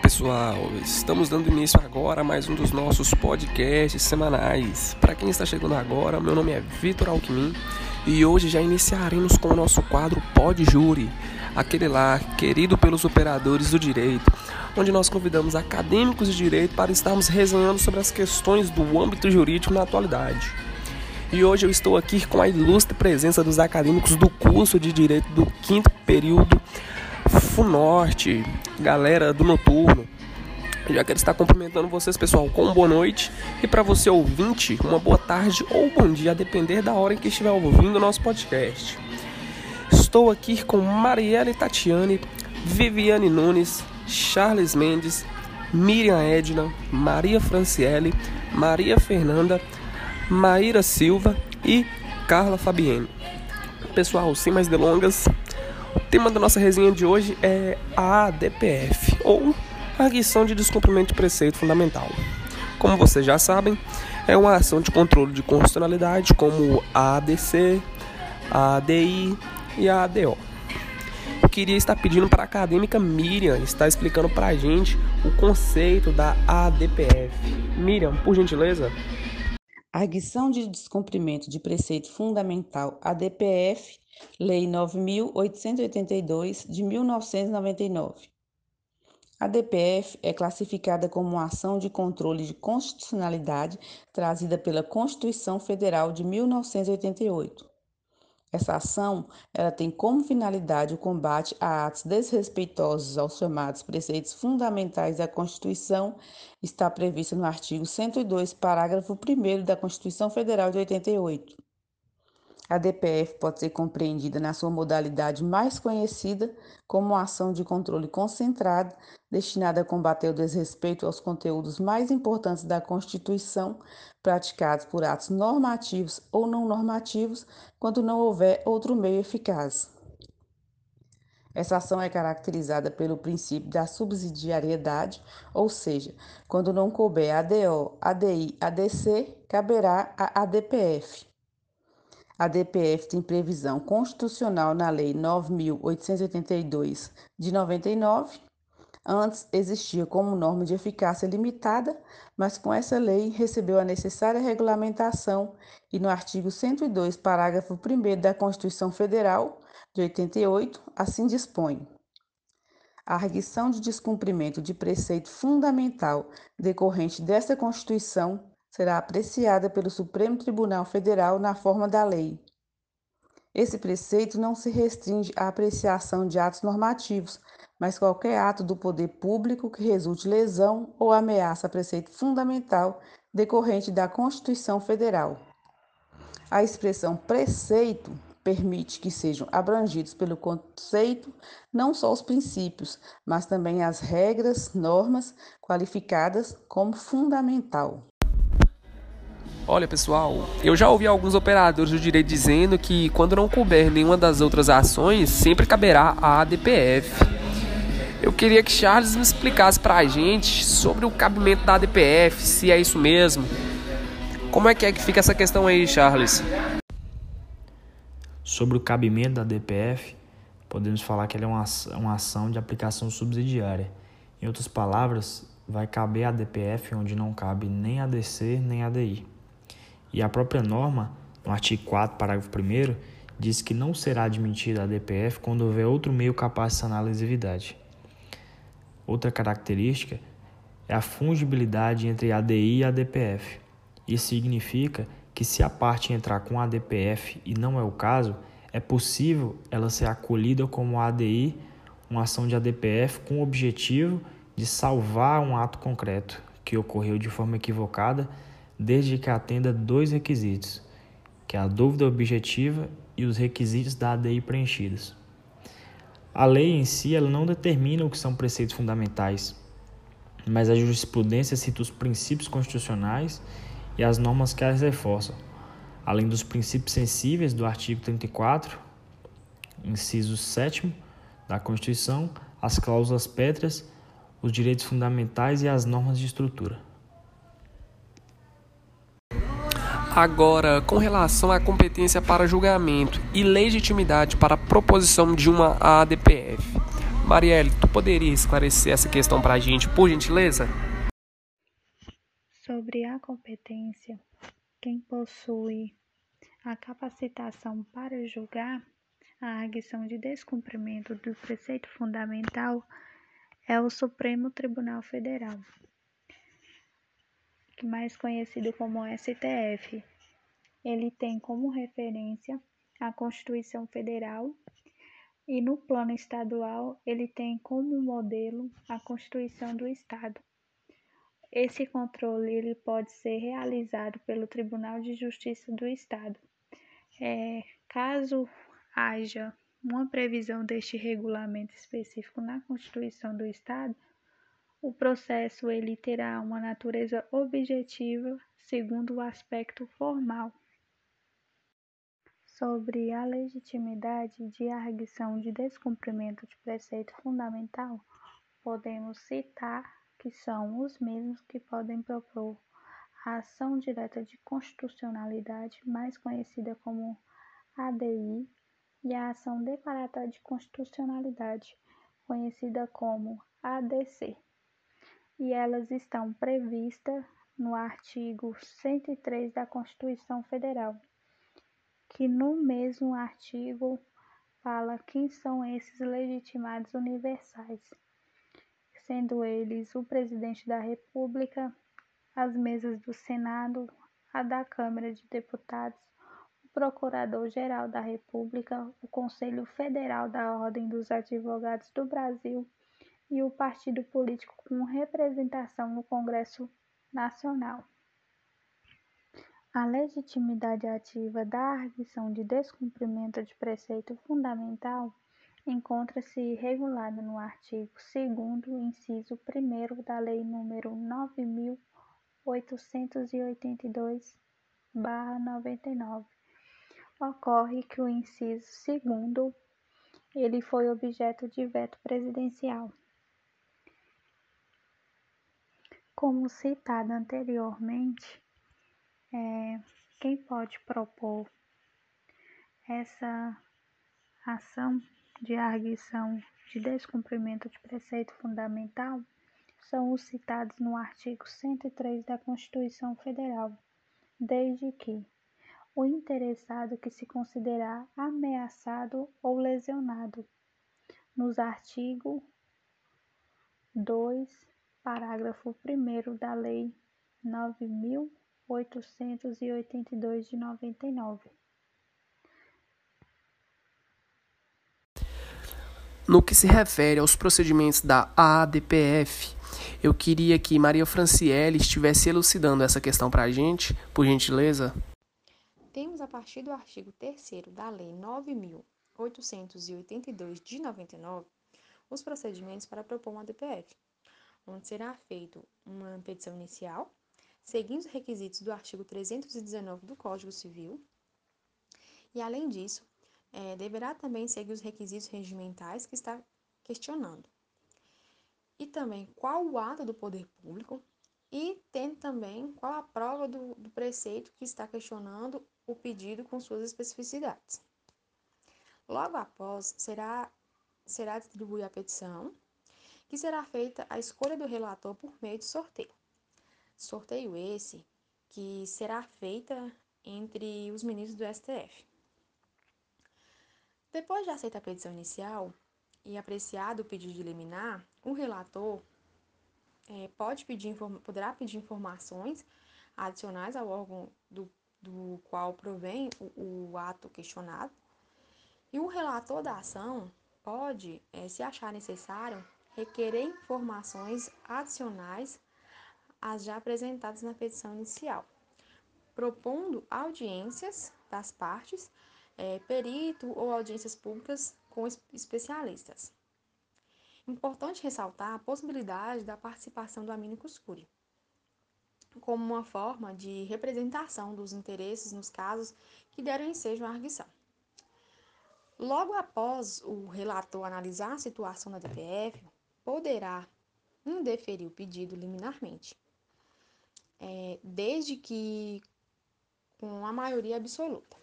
pessoal, estamos dando início agora a mais um dos nossos podcasts semanais. Para quem está chegando agora, meu nome é Vitor Alckmin e hoje já iniciaremos com o nosso quadro Pod Júri, aquele lá querido pelos operadores do direito, onde nós convidamos acadêmicos de direito para estarmos resenhando sobre as questões do âmbito jurídico na atualidade. E hoje eu estou aqui com a ilustre presença dos acadêmicos do curso de Direito do quinto período FUNORTE, galera do Noturno. Já quero estar cumprimentando vocês, pessoal, com boa noite. E para você ouvinte, uma boa tarde ou bom dia, a depender da hora em que estiver ouvindo o nosso podcast. Estou aqui com Marielle Tatiane, Viviane Nunes, Charles Mendes, Miriam Edna, Maria Franciele, Maria Fernanda, Maíra Silva e Carla Fabienne. Pessoal, sem mais delongas, o tema da nossa resenha de hoje é a ADPF, ou Arguição de Descumprimento de Preceito Fundamental. Como vocês já sabem, é uma ação de controle de constitucionalidade como a ADC, a ADI e a ADO. Eu queria estar pedindo para a acadêmica Miriam estar explicando para a gente o conceito da ADPF. Miriam, por gentileza. Arguição de descumprimento de preceito fundamental, ADPF, Lei 9.882 de 1999. A DPF é classificada como uma ação de controle de constitucionalidade trazida pela Constituição Federal de 1988. Essa ação ela tem como finalidade o combate a atos desrespeitosos aos chamados preceitos fundamentais da Constituição, está prevista no artigo 102, parágrafo 1 da Constituição Federal de 88. A DPF pode ser compreendida na sua modalidade mais conhecida como ação de controle concentrado destinada a combater o desrespeito aos conteúdos mais importantes da Constituição, praticados por atos normativos ou não normativos, quando não houver outro meio eficaz. Essa ação é caracterizada pelo princípio da subsidiariedade, ou seja, quando não couber ADO, ADI, ADC, caberá a ADPF. A DPF tem previsão constitucional na Lei 9.882 de 99. Antes existia como norma de eficácia limitada, mas com essa lei recebeu a necessária regulamentação e no artigo 102, parágrafo 1 da Constituição Federal de 88, assim dispõe. A arguição de descumprimento de preceito fundamental decorrente desta Constituição será apreciada pelo Supremo Tribunal Federal na forma da lei. Esse preceito não se restringe à apreciação de atos normativos, mas qualquer ato do poder público que resulte lesão ou ameaça a preceito fundamental decorrente da Constituição Federal. A expressão preceito permite que sejam abrangidos pelo conceito não só os princípios, mas também as regras, normas qualificadas como fundamental. Olha pessoal, eu já ouvi alguns operadores do direito dizendo que quando não couber nenhuma das outras ações, sempre caberá a ADPF. Eu queria que Charles me explicasse pra gente sobre o cabimento da ADPF, se é isso mesmo. Como é que é que fica essa questão aí, Charles? Sobre o cabimento da ADPF, podemos falar que ela é uma, uma ação de aplicação subsidiária. Em outras palavras, vai caber a ADPF onde não cabe nem ADC nem ADI. E a própria norma, no artigo 4, parágrafo 1, diz que não será admitida a DPF quando houver outro meio capaz de sanar a lesividade. Outra característica é a fungibilidade entre ADI e a DPF. Isso significa que se a parte entrar com a DPF e não é o caso, é possível ela ser acolhida como ADI, uma ação de ADPF com o objetivo de salvar um ato concreto que ocorreu de forma equivocada desde que atenda dois requisitos, que é a dúvida objetiva e os requisitos da ADI preenchidos. A lei em si ela não determina o que são preceitos fundamentais, mas a jurisprudência cita os princípios constitucionais e as normas que as reforçam, além dos princípios sensíveis do artigo 34, inciso 7 da Constituição, as cláusulas pétreas, os direitos fundamentais e as normas de estrutura. Agora, com relação à competência para julgamento e legitimidade para a proposição de uma ADPF, Marielle, tu poderia esclarecer essa questão para a gente, por gentileza? Sobre a competência, quem possui a capacitação para julgar a arguição de descumprimento do preceito fundamental é o Supremo Tribunal Federal, mais conhecido como STF. Ele tem como referência a Constituição Federal e no plano estadual ele tem como modelo a Constituição do Estado. Esse controle ele pode ser realizado pelo Tribunal de Justiça do Estado. É, caso haja uma previsão deste regulamento específico na Constituição do Estado, o processo ele terá uma natureza objetiva segundo o aspecto formal. Sobre a legitimidade de arguição de descumprimento de preceito fundamental, podemos citar que são os mesmos que podem propor a ação direta de constitucionalidade, mais conhecida como ADI, e a ação declaratória de constitucionalidade, conhecida como ADC. E elas estão previstas no artigo 103 da Constituição Federal, que no mesmo artigo fala quem são esses legitimados universais sendo eles o presidente da República, as mesas do Senado, a da Câmara de Deputados, o Procurador-Geral da República, o Conselho Federal da Ordem dos Advogados do Brasil e o partido político com representação no Congresso Nacional. A legitimidade ativa da arguição de descumprimento de preceito fundamental encontra-se regulada no artigo 2 inciso 1 da Lei nº 9882/99. Ocorre que o inciso 2 ele foi objeto de veto presidencial. Como citado anteriormente, é, quem pode propor essa ação de arguição de descumprimento de preceito fundamental são os citados no artigo 103 da Constituição Federal, desde que o interessado que se considerar ameaçado ou lesionado, nos artigos 2, parágrafo 1 da Lei 9.882 de 99 No que se refere aos procedimentos da ADPF, eu queria que Maria Franciele estivesse elucidando essa questão para a gente, por gentileza. Temos, a partir do artigo 3 da Lei 9.882 de 99, os procedimentos para propor uma ADPF, onde será feita uma petição inicial, seguindo os requisitos do artigo 319 do Código Civil, e, além disso, é, deverá também seguir os requisitos regimentais que está questionando. E também qual o ato do poder público e tem também qual a prova do, do preceito que está questionando o pedido com suas especificidades. Logo após, será, será distribuída a petição, que será feita a escolha do relator por meio de sorteio. Sorteio esse que será feita entre os ministros do STF. Depois de aceitar a petição inicial e apreciado o pedido de liminar, o relator é, pode pedir, poderá pedir informações adicionais ao órgão do, do qual provém o, o, ato questionado, e o relator da ação pode, é, se achar necessário, requerer informações adicionais às já apresentadas na petição inicial, propondo audiências das partes é, perito ou audiências públicas com especialistas. Importante ressaltar a possibilidade da participação do amicus curiae, como uma forma de representação dos interesses nos casos que deram ensejo à arguição. Logo após o relator analisar a situação da DPF, poderá indeferir o pedido liminarmente, é, desde que com a maioria absoluta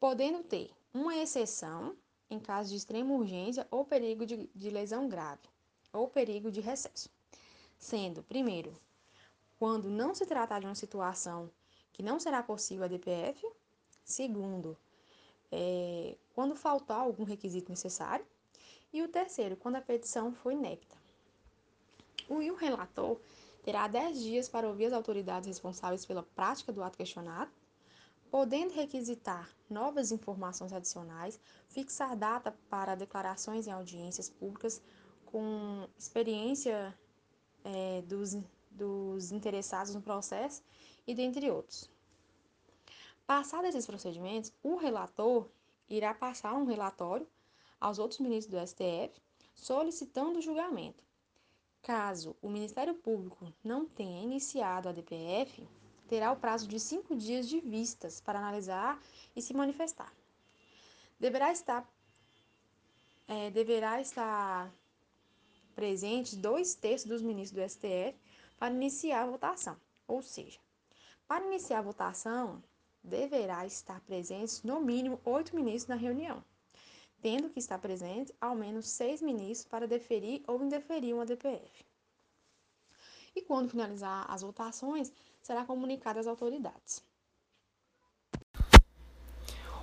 podendo ter uma exceção em caso de extrema urgência ou perigo de, de lesão grave, ou perigo de recesso. Sendo, primeiro, quando não se tratar de uma situação que não será possível a DPF. Segundo, é, quando faltar algum requisito necessário. E o terceiro, quando a petição for inepta. O, o relator terá 10 dias para ouvir as autoridades responsáveis pela prática do ato questionado, podendo requisitar novas informações adicionais, fixar data para declarações em audiências públicas com experiência é, dos, dos interessados no processo e dentre outros. Passados esses procedimentos, o relator irá passar um relatório aos outros ministros do STF solicitando julgamento. Caso o Ministério Público não tenha iniciado a DPF, terá o prazo de cinco dias de vistas para analisar e se manifestar. Deverá estar, é, deverá estar presentes dois terços dos ministros do STF para iniciar a votação. Ou seja, para iniciar a votação, deverá estar presentes no mínimo oito ministros na reunião, tendo que estar presentes ao menos seis ministros para deferir ou indeferir uma DPF. E quando finalizar as votações, será comunicado às autoridades.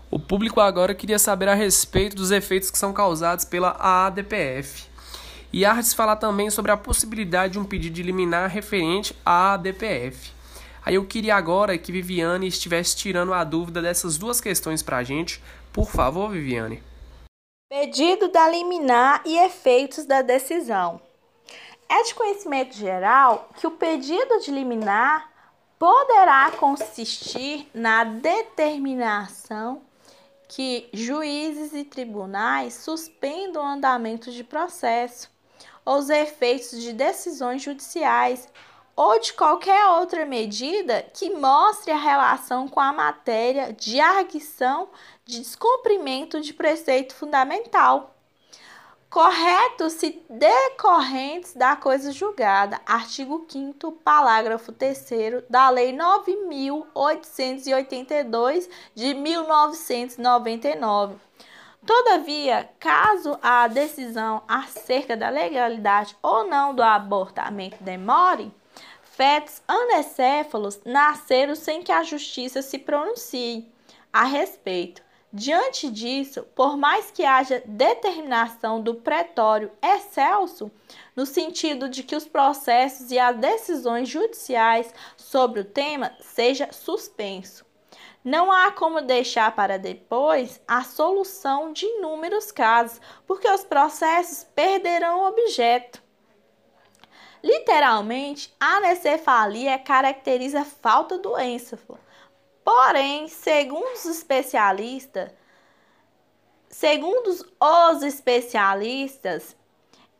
O público agora queria saber a respeito dos efeitos que são causados pela ADPF. E se falar também sobre a possibilidade de um pedido de liminar referente à ADPF. Aí eu queria agora que Viviane estivesse tirando a dúvida dessas duas questões para a gente. Por favor, Viviane. Pedido da liminar e efeitos da decisão. É de conhecimento geral que o pedido de liminar poderá consistir na determinação que juízes e tribunais suspendam o andamento de processo ou os efeitos de decisões judiciais ou de qualquer outra medida que mostre a relação com a matéria de arguição de descumprimento de preceito fundamental. Correto se decorrentes da coisa julgada. Artigo 5 parágrafo 3 da Lei 9882 de 1999. Todavia, caso a decisão acerca da legalidade ou não do abortamento demore, fetos anencéfalos nasceram sem que a justiça se pronuncie a respeito. Diante disso, por mais que haja determinação do pretório excelso, no sentido de que os processos e as decisões judiciais sobre o tema seja suspenso, não há como deixar para depois a solução de inúmeros casos, porque os processos perderão o objeto. Literalmente, a anencefalia caracteriza falta do encefalo. Porém, segundo os especialistas, segundo os especialistas,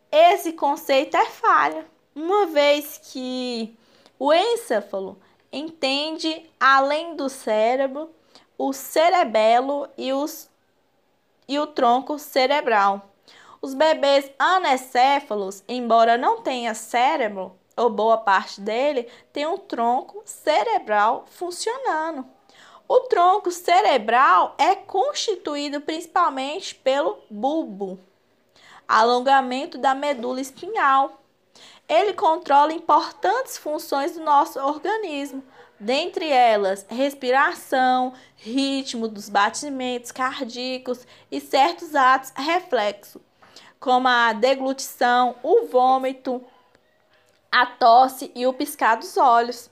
esse conceito é falha, uma vez que o encefalo entende além do cérebro, o cerebelo e, os, e o tronco cerebral. Os bebês anencéfalos, embora não tenha cérebro, ou boa parte dele, tem um tronco cerebral funcionando. O tronco cerebral é constituído principalmente pelo bulbo, alongamento da medula espinhal. Ele controla importantes funções do nosso organismo, dentre elas respiração, ritmo dos batimentos cardíacos e certos atos reflexos como a deglutição, o vômito, a tosse e o piscar dos olhos.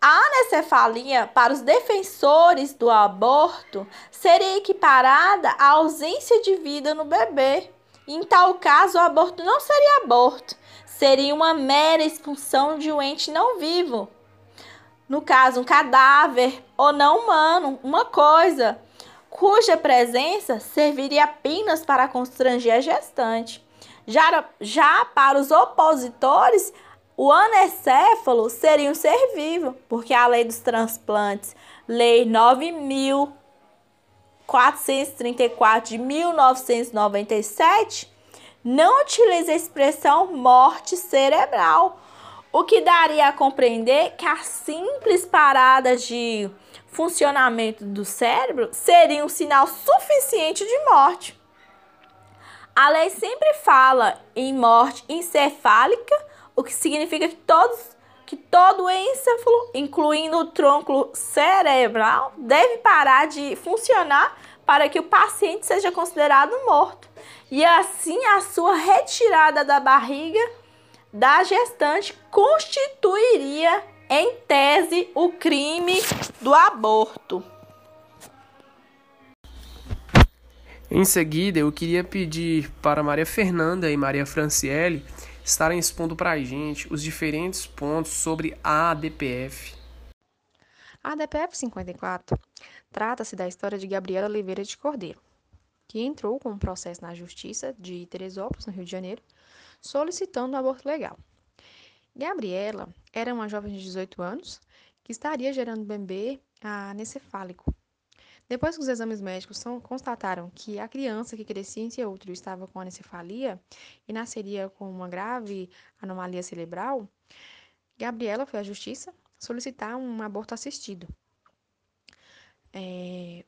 A anencefalia para os defensores do aborto seria equiparada à ausência de vida no bebê. Em tal caso, o aborto não seria aborto, seria uma mera expulsão de um ente não vivo. No caso, um cadáver ou não humano, uma coisa cuja presença serviria apenas para constranger a gestante. Já, já para os opositores, o anencéfalo seria um ser vivo, porque a lei dos transplantes, lei 9.434 de 1997, não utiliza a expressão morte cerebral, o que daria a compreender que a simples parada de funcionamento do cérebro seria um sinal suficiente de morte. A lei sempre fala em morte encefálica, o que significa que todos que todo encéfalo, incluindo o tronco cerebral, deve parar de funcionar para que o paciente seja considerado morto. E assim a sua retirada da barriga da gestante constituiria, em tese, o crime do aborto. Em seguida, eu queria pedir para Maria Fernanda e Maria Franciele estarem expondo para a gente os diferentes pontos sobre a ADPF. A ADPF 54 trata-se da história de Gabriela Oliveira de Cordeiro, que entrou com um processo na Justiça de Teresópolis, no Rio de Janeiro, solicitando um aborto legal. Gabriela era uma jovem de 18 anos que estaria gerando bebê anencefálico. Depois que os exames médicos são, constataram que a criança que crescia em seu útero estava com anencefalia e nasceria com uma grave anomalia cerebral, Gabriela foi à justiça solicitar um aborto assistido. É,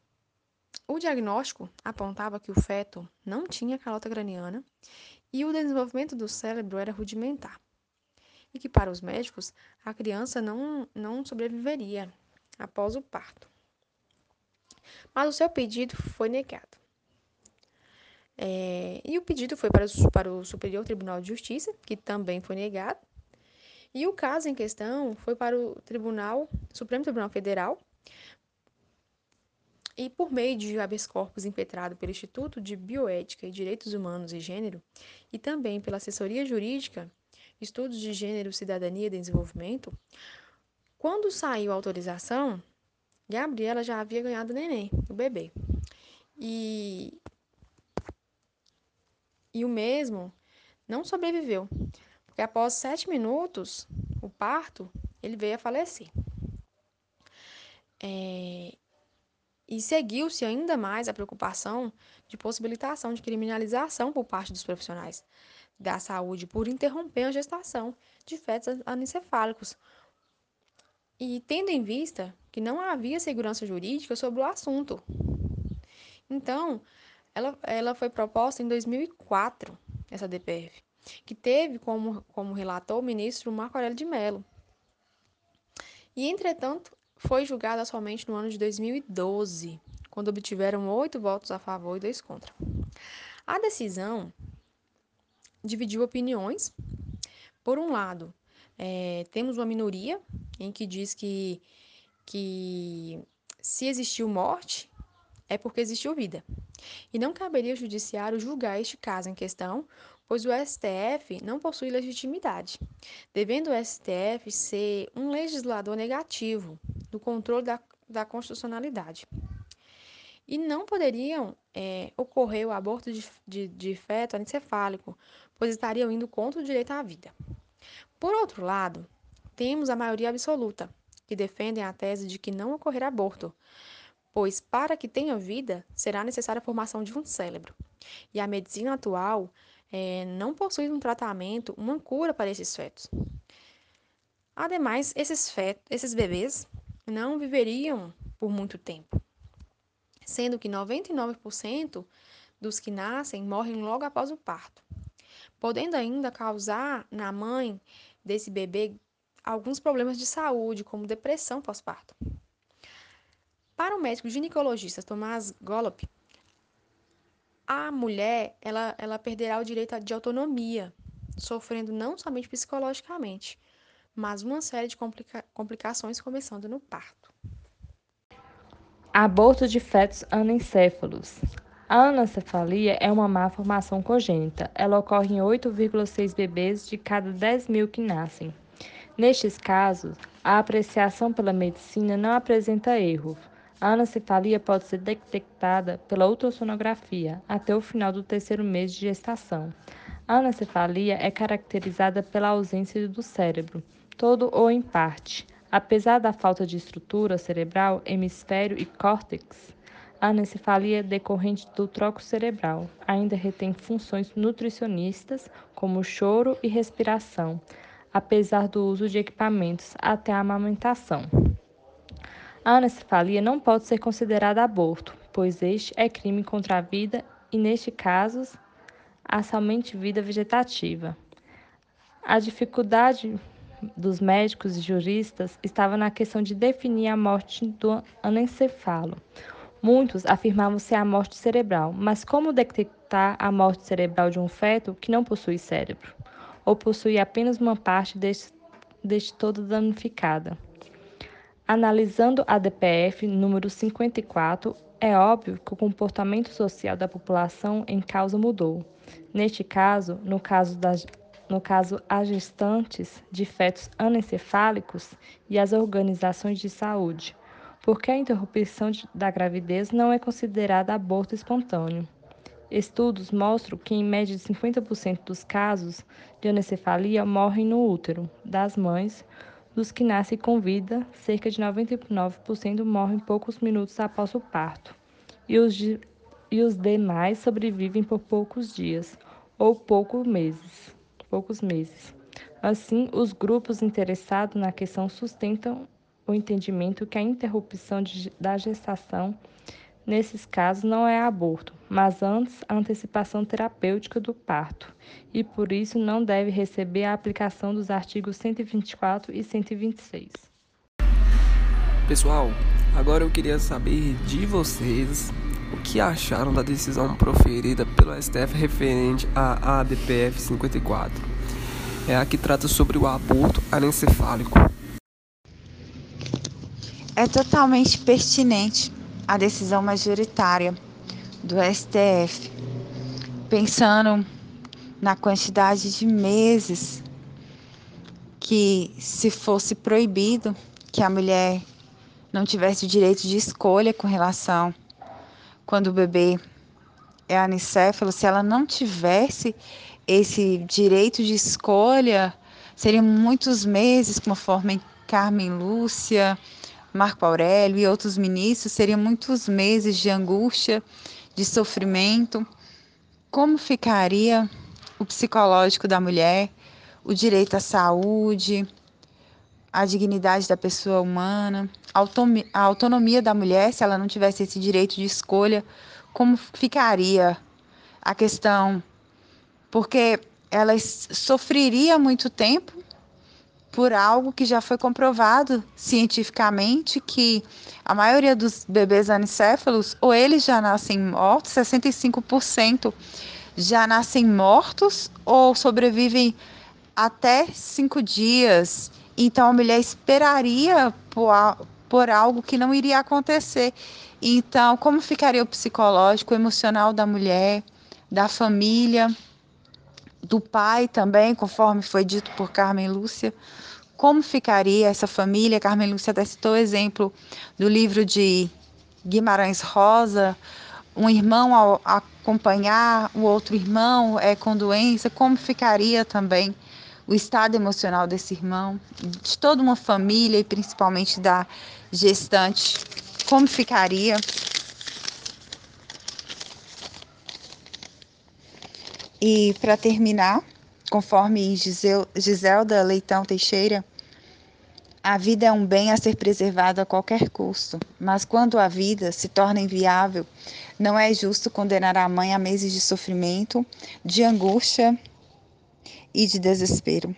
o diagnóstico apontava que o feto não tinha calota craniana e o desenvolvimento do cérebro era rudimentar. E que, para os médicos, a criança não, não sobreviveria após o parto mas o seu pedido foi negado. É, e o pedido foi para o, para o Superior Tribunal de Justiça, que também foi negado. E o caso em questão foi para o Tribunal, Supremo Tribunal Federal, e por meio de habeas corpus impetrado pelo Instituto de Bioética e Direitos Humanos e Gênero, e também pela Assessoria Jurídica, Estudos de Gênero, Cidadania e Desenvolvimento, quando saiu a autorização, Gabriela já havia ganhado o neném, o bebê. E, e o mesmo não sobreviveu, porque após sete minutos, o parto, ele veio a falecer. É, e seguiu-se ainda mais a preocupação de possibilitação de criminalização por parte dos profissionais da saúde por interromper a gestação de fetos anencefálicos. E tendo em vista que não havia segurança jurídica sobre o assunto. Então, ela, ela foi proposta em 2004, essa DPF, que teve como, como relator o ministro Marco Aurélio de Mello. E, entretanto, foi julgada somente no ano de 2012, quando obtiveram oito votos a favor e dois contra. A decisão dividiu opiniões. Por um lado, é, temos uma minoria em que diz que que se existiu morte, é porque existiu vida. E não caberia ao judiciário julgar este caso em questão, pois o STF não possui legitimidade, devendo o STF ser um legislador negativo do controle da, da constitucionalidade. E não poderiam é, ocorrer o aborto de, de, de feto anencefálico, pois estariam indo contra o direito à vida. Por outro lado, temos a maioria absoluta, que defendem a tese de que não ocorrerá aborto, pois para que tenha vida será necessária a formação de um cérebro. E a medicina atual é, não possui um tratamento, uma cura para esses fetos. Ademais, esses, fetos, esses bebês não viveriam por muito tempo, sendo que 99% dos que nascem morrem logo após o parto, podendo ainda causar na mãe desse bebê alguns problemas de saúde, como depressão pós-parto. Para o médico ginecologista Tomás Gollop, a mulher ela, ela perderá o direito de autonomia, sofrendo não somente psicologicamente, mas uma série de complica complicações começando no parto. Aborto de fetos anencéfalos. A anencefalia é uma má formação congênita. Ela ocorre em 8,6 bebês de cada 10 mil que nascem. Nestes casos, a apreciação pela medicina não apresenta erros. A anencefalia pode ser detectada pela ultrassonografia até o final do terceiro mês de gestação. A anencefalia é caracterizada pela ausência do cérebro, todo ou em parte. Apesar da falta de estrutura cerebral, hemisfério e córtex, a anencefalia decorrente do troco cerebral ainda retém funções nutricionistas como choro e respiração, apesar do uso de equipamentos até a amamentação. A anencefalia não pode ser considerada aborto, pois este é crime contra a vida e, neste caso, há somente vida vegetativa. A dificuldade dos médicos e juristas estava na questão de definir a morte do anencefalo. Muitos afirmavam ser a morte cerebral, mas como detectar a morte cerebral de um feto que não possui cérebro, ou possui apenas uma parte deste, deste todo danificada? Analisando a DPF número 54, é óbvio que o comportamento social da população em causa mudou. Neste caso, no caso das no caso as gestantes de fetos anencefálicos e as organizações de saúde, porque a interrupção da gravidez não é considerada aborto espontâneo. Estudos mostram que, em média de 50% dos casos de anencefalia morrem no útero das mães, dos que nascem com vida, cerca de 99% morrem poucos minutos após o parto, e os, de, e os demais sobrevivem por poucos dias ou poucos meses. Poucos meses. Assim, os grupos interessados na questão sustentam o entendimento que a interrupção de, da gestação, nesses casos, não é aborto, mas antes a antecipação terapêutica do parto, e por isso não deve receber a aplicação dos artigos 124 e 126. Pessoal, agora eu queria saber de vocês o que acharam da decisão proferida pelo STF referente à ADPF 54. É a que trata sobre o aborto anencefálico. É totalmente pertinente a decisão majoritária do STF, pensando na quantidade de meses que, se fosse proibido que a mulher não tivesse o direito de escolha com relação quando o bebê é anicéfalo, se ela não tivesse esse direito de escolha, seriam muitos meses, em Carmen Lúcia, Marco Aurélio e outros ministros, seriam muitos meses de angústia, de sofrimento. Como ficaria o psicológico da mulher, o direito à saúde, a dignidade da pessoa humana, a autonomia da mulher, se ela não tivesse esse direito de escolha, como ficaria a questão? Porque ela sofreria muito tempo por algo que já foi comprovado cientificamente que a maioria dos bebês anicéfalos ou eles já nascem mortos, 65% já nascem mortos ou sobrevivem até cinco dias. Então a mulher esperaria por, por algo que não iria acontecer. Então, como ficaria o psicológico, o emocional da mulher, da família? Do pai também, conforme foi dito por Carmen Lúcia. Como ficaria essa família? Carmen Lúcia até citou o exemplo do livro de Guimarães Rosa, um irmão ao acompanhar o outro irmão é com doença, como ficaria também o estado emocional desse irmão, de toda uma família e principalmente da gestante, como ficaria? E para terminar, conforme Giselda Leitão Teixeira, a vida é um bem a ser preservado a qualquer custo, mas quando a vida se torna inviável, não é justo condenar a mãe a meses de sofrimento, de angústia e de desespero.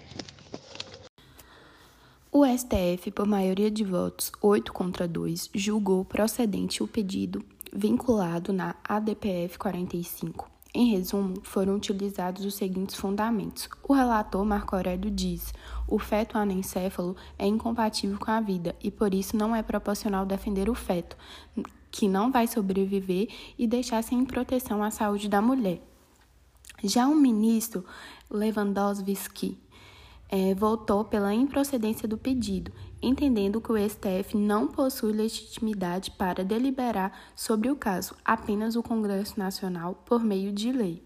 O STF, por maioria de votos, 8 contra 2, julgou procedente o pedido vinculado na ADPF 45 em resumo, foram utilizados os seguintes fundamentos. O relator Marco Aurélio diz: o feto anencéfalo é incompatível com a vida e por isso não é proporcional defender o feto, que não vai sobreviver e deixar sem proteção a saúde da mulher. Já o ministro Lewandowski é, votou pela improcedência do pedido entendendo que o STF não possui legitimidade para deliberar sobre o caso, apenas o Congresso Nacional por meio de lei.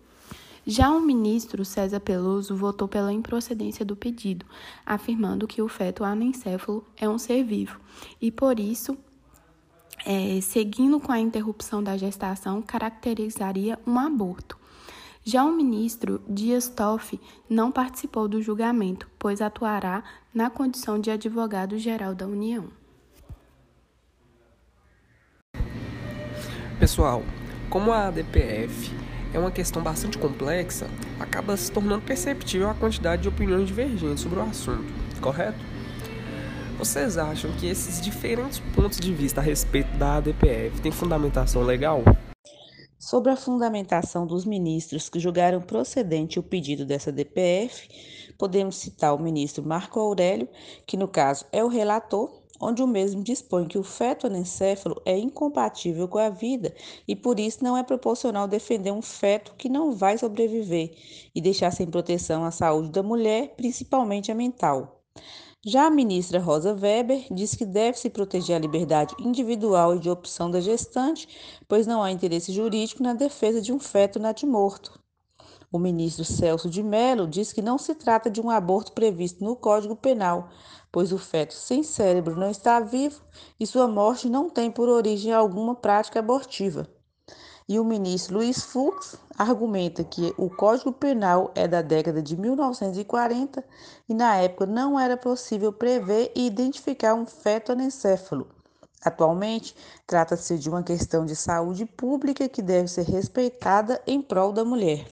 Já o ministro César Peloso votou pela improcedência do pedido, afirmando que o feto anencéfalo é um ser vivo e, por isso, é, seguindo com a interrupção da gestação, caracterizaria um aborto. Já o ministro Dias Toff não participou do julgamento, pois atuará na condição de advogado-geral da União. Pessoal, como a ADPF é uma questão bastante complexa, acaba se tornando perceptível a quantidade de opiniões divergentes sobre o assunto, correto? Vocês acham que esses diferentes pontos de vista a respeito da ADPF têm fundamentação legal? Sobre a fundamentação dos ministros que julgaram procedente o pedido dessa DPF, podemos citar o ministro Marco Aurélio, que no caso é o relator, onde o mesmo dispõe que o feto anencéfalo é incompatível com a vida e por isso não é proporcional defender um feto que não vai sobreviver e deixar sem proteção a saúde da mulher, principalmente a mental. Já a ministra Rosa Weber diz que deve-se proteger a liberdade individual e de opção da gestante, pois não há interesse jurídico na defesa de um feto natimorto. O ministro Celso de Mello diz que não se trata de um aborto previsto no Código Penal, pois o feto sem cérebro não está vivo e sua morte não tem por origem alguma prática abortiva. E o ministro Luiz Fux argumenta que o Código Penal é da década de 1940 e na época não era possível prever e identificar um feto anencéfalo. Atualmente, trata-se de uma questão de saúde pública que deve ser respeitada em prol da mulher.